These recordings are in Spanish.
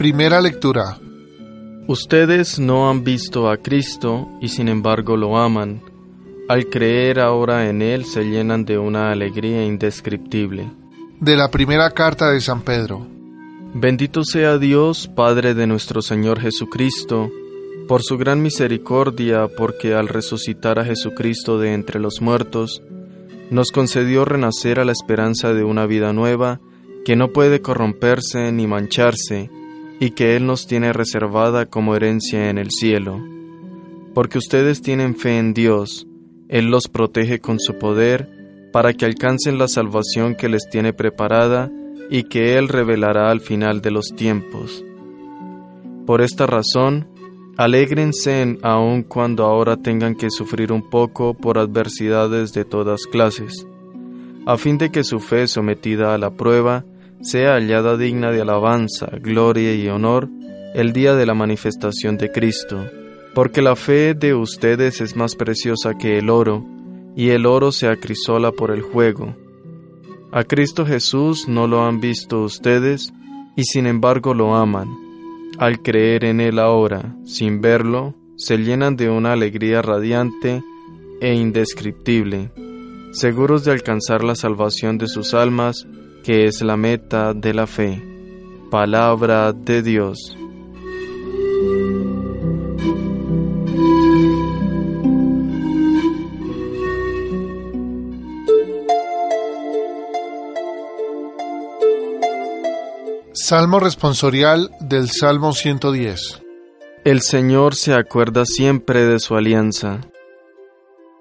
Primera lectura. Ustedes no han visto a Cristo y sin embargo lo aman. Al creer ahora en Él se llenan de una alegría indescriptible. De la primera carta de San Pedro. Bendito sea Dios, Padre de nuestro Señor Jesucristo, por su gran misericordia, porque al resucitar a Jesucristo de entre los muertos, nos concedió renacer a la esperanza de una vida nueva que no puede corromperse ni mancharse, y que Él nos tiene reservada como herencia en el cielo. Porque ustedes tienen fe en Dios, Él los protege con su poder, para que alcancen la salvación que les tiene preparada y que Él revelará al final de los tiempos. Por esta razón, alégrense aun cuando ahora tengan que sufrir un poco por adversidades de todas clases, a fin de que su fe sometida a la prueba sea hallada digna de alabanza, gloria y honor el día de la manifestación de Cristo, porque la fe de ustedes es más preciosa que el oro, y el oro se acrisola por el juego. A Cristo Jesús no lo han visto ustedes, y sin embargo lo aman. Al creer en Él ahora, sin verlo, se llenan de una alegría radiante e indescriptible, seguros de alcanzar la salvación de sus almas, que es la meta de la fe. Palabra de Dios. Salmo responsorial del Salmo 110. El Señor se acuerda siempre de su alianza.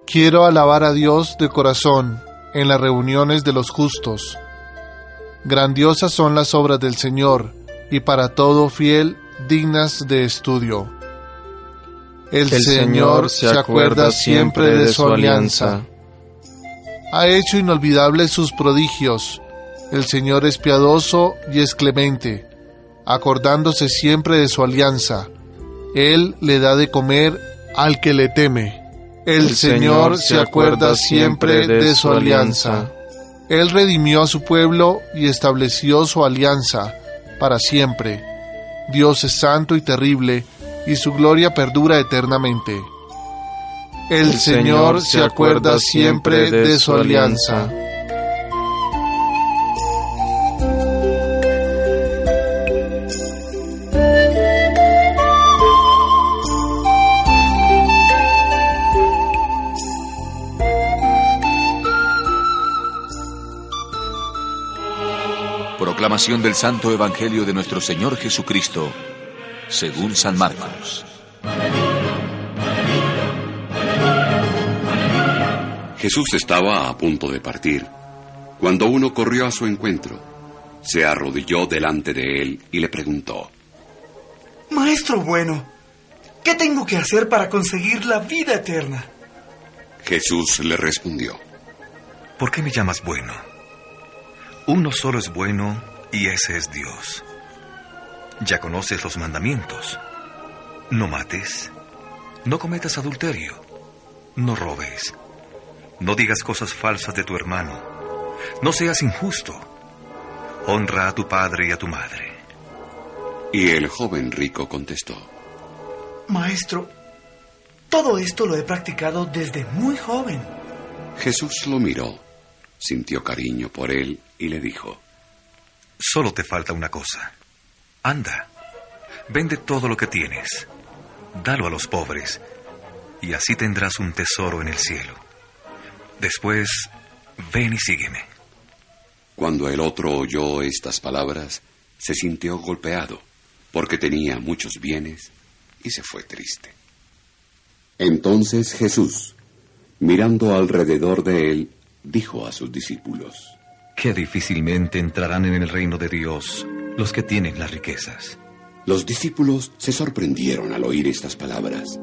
Quiero alabar a Dios de corazón en las reuniones de los justos. Grandiosas son las obras del Señor, y para todo fiel, dignas de estudio. El, El Señor se acuerda siempre de su alianza. Ha hecho inolvidables sus prodigios. El Señor es piadoso y es clemente, acordándose siempre de su alianza. Él le da de comer al que le teme. El, Señor se acuerda siempre de su alianza. Él redimió a su pueblo y estableció su alianza para siempre. Dios es santo y terrible, y su gloria perdura eternamente. El, Señor se acuerda siempre de su alianza. Proclamación del Santo Evangelio de nuestro Señor Jesucristo, según San Marcos. Jesús estaba a punto de partir, cuando uno corrió a su encuentro, se arrodilló delante de él y le preguntó, Maestro bueno, ¿qué tengo que hacer para conseguir la vida eterna? Jesús le respondió, ¿Por qué me llamas bueno? Uno solo es bueno y ese es Dios. Ya conoces los mandamientos. No mates. No cometas adulterio. No robes. No digas cosas falsas de tu hermano. No seas injusto. Honra a tu padre y a tu madre. y el joven rico contestó, Maestro, todo esto lo he practicado desde muy joven. Jesús lo miró, sintió cariño por él y le dijo, Solo te falta una cosa. Anda, vende todo lo que tienes, dalo a los pobres, y así tendrás un tesoro en el cielo. Después, ven y sígueme. Cuando el otro oyó estas palabras, se sintió golpeado, porque tenía muchos bienes, y se fue triste. Entonces Jesús, mirando alrededor de él, dijo a sus discípulos, Qué difícilmente entrarán en el reino de Dios los que tienen las riquezas. Los discípulos se sorprendieron al oír estas palabras,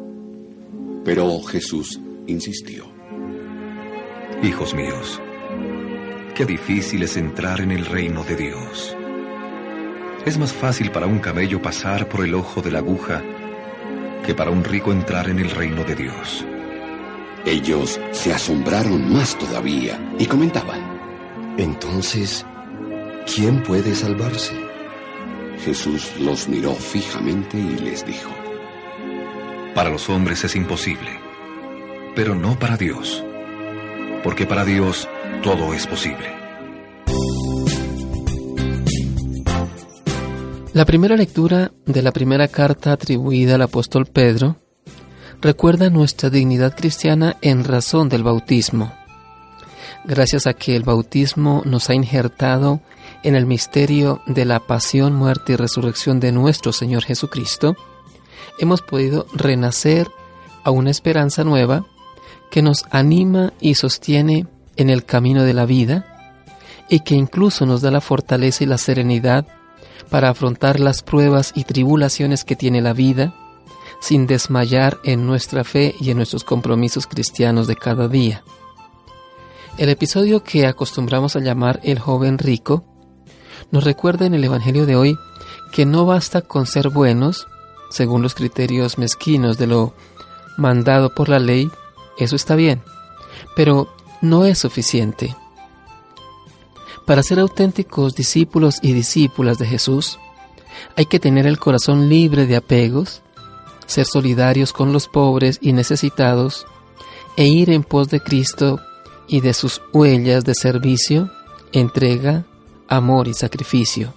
pero Jesús insistió. Hijos míos, qué difícil es entrar en el reino de Dios. Es más fácil para un camello pasar por el ojo de la aguja que para un rico entrar en el reino de Dios. Ellos se asombraron más todavía y comentaban. Entonces, ¿quién puede salvarse? Jesús los miró fijamente y les dijo. Para los hombres es imposible, pero no para Dios, porque para Dios todo es posible. La primera lectura de la primera carta atribuida al apóstol Pedro recuerda nuestra dignidad cristiana en razón del bautismo. Gracias a que el bautismo nos ha injertado en el misterio de la pasión, muerte y resurrección de nuestro Señor Jesucristo, hemos podido renacer a una esperanza nueva que nos anima y sostiene en el camino de la vida y que incluso nos da la fortaleza y la serenidad para afrontar las pruebas y tribulaciones que tiene la vida, sin desmayar en nuestra fe y en nuestros compromisos cristianos de cada día. El episodio que acostumbramos a llamar el joven rico nos recuerda en el Evangelio de hoy que no basta con ser buenos, según los criterios mezquinos de lo mandado por la ley, eso está bien, pero no es suficiente. Para ser auténticos discípulos y discípulas de Jesús, hay que tener el corazón libre de apegos, ser solidarios con los pobres y necesitados, e ir en pos de Cristo y de sus huellas de servicio, entrega, amor y sacrificio.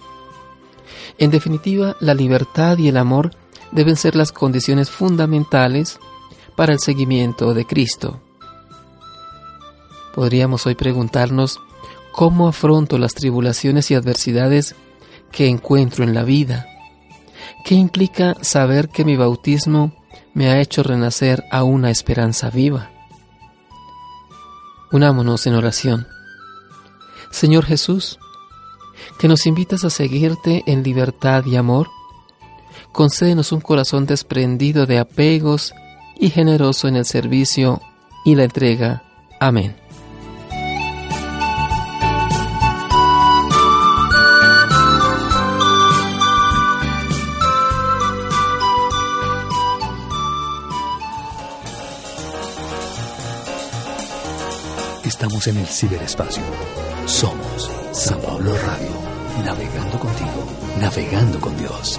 En definitiva, la libertad y el amor deben ser las condiciones fundamentales para el seguimiento de Cristo. Podríamos hoy preguntarnos ¿Cómo afronto las tribulaciones y adversidades que encuentro en la vida? ¿Qué implica saber que mi bautismo me ha hecho renacer a una esperanza viva? Unámonos en oración. Señor Jesús, que nos invitas a seguirte en libertad y amor, concédenos un corazón desprendido de apegos y generoso en el servicio y la entrega. Amén. Estamos en el ciberespacio. Somos San Pablo Radio, navegando contigo, navegando con Dios.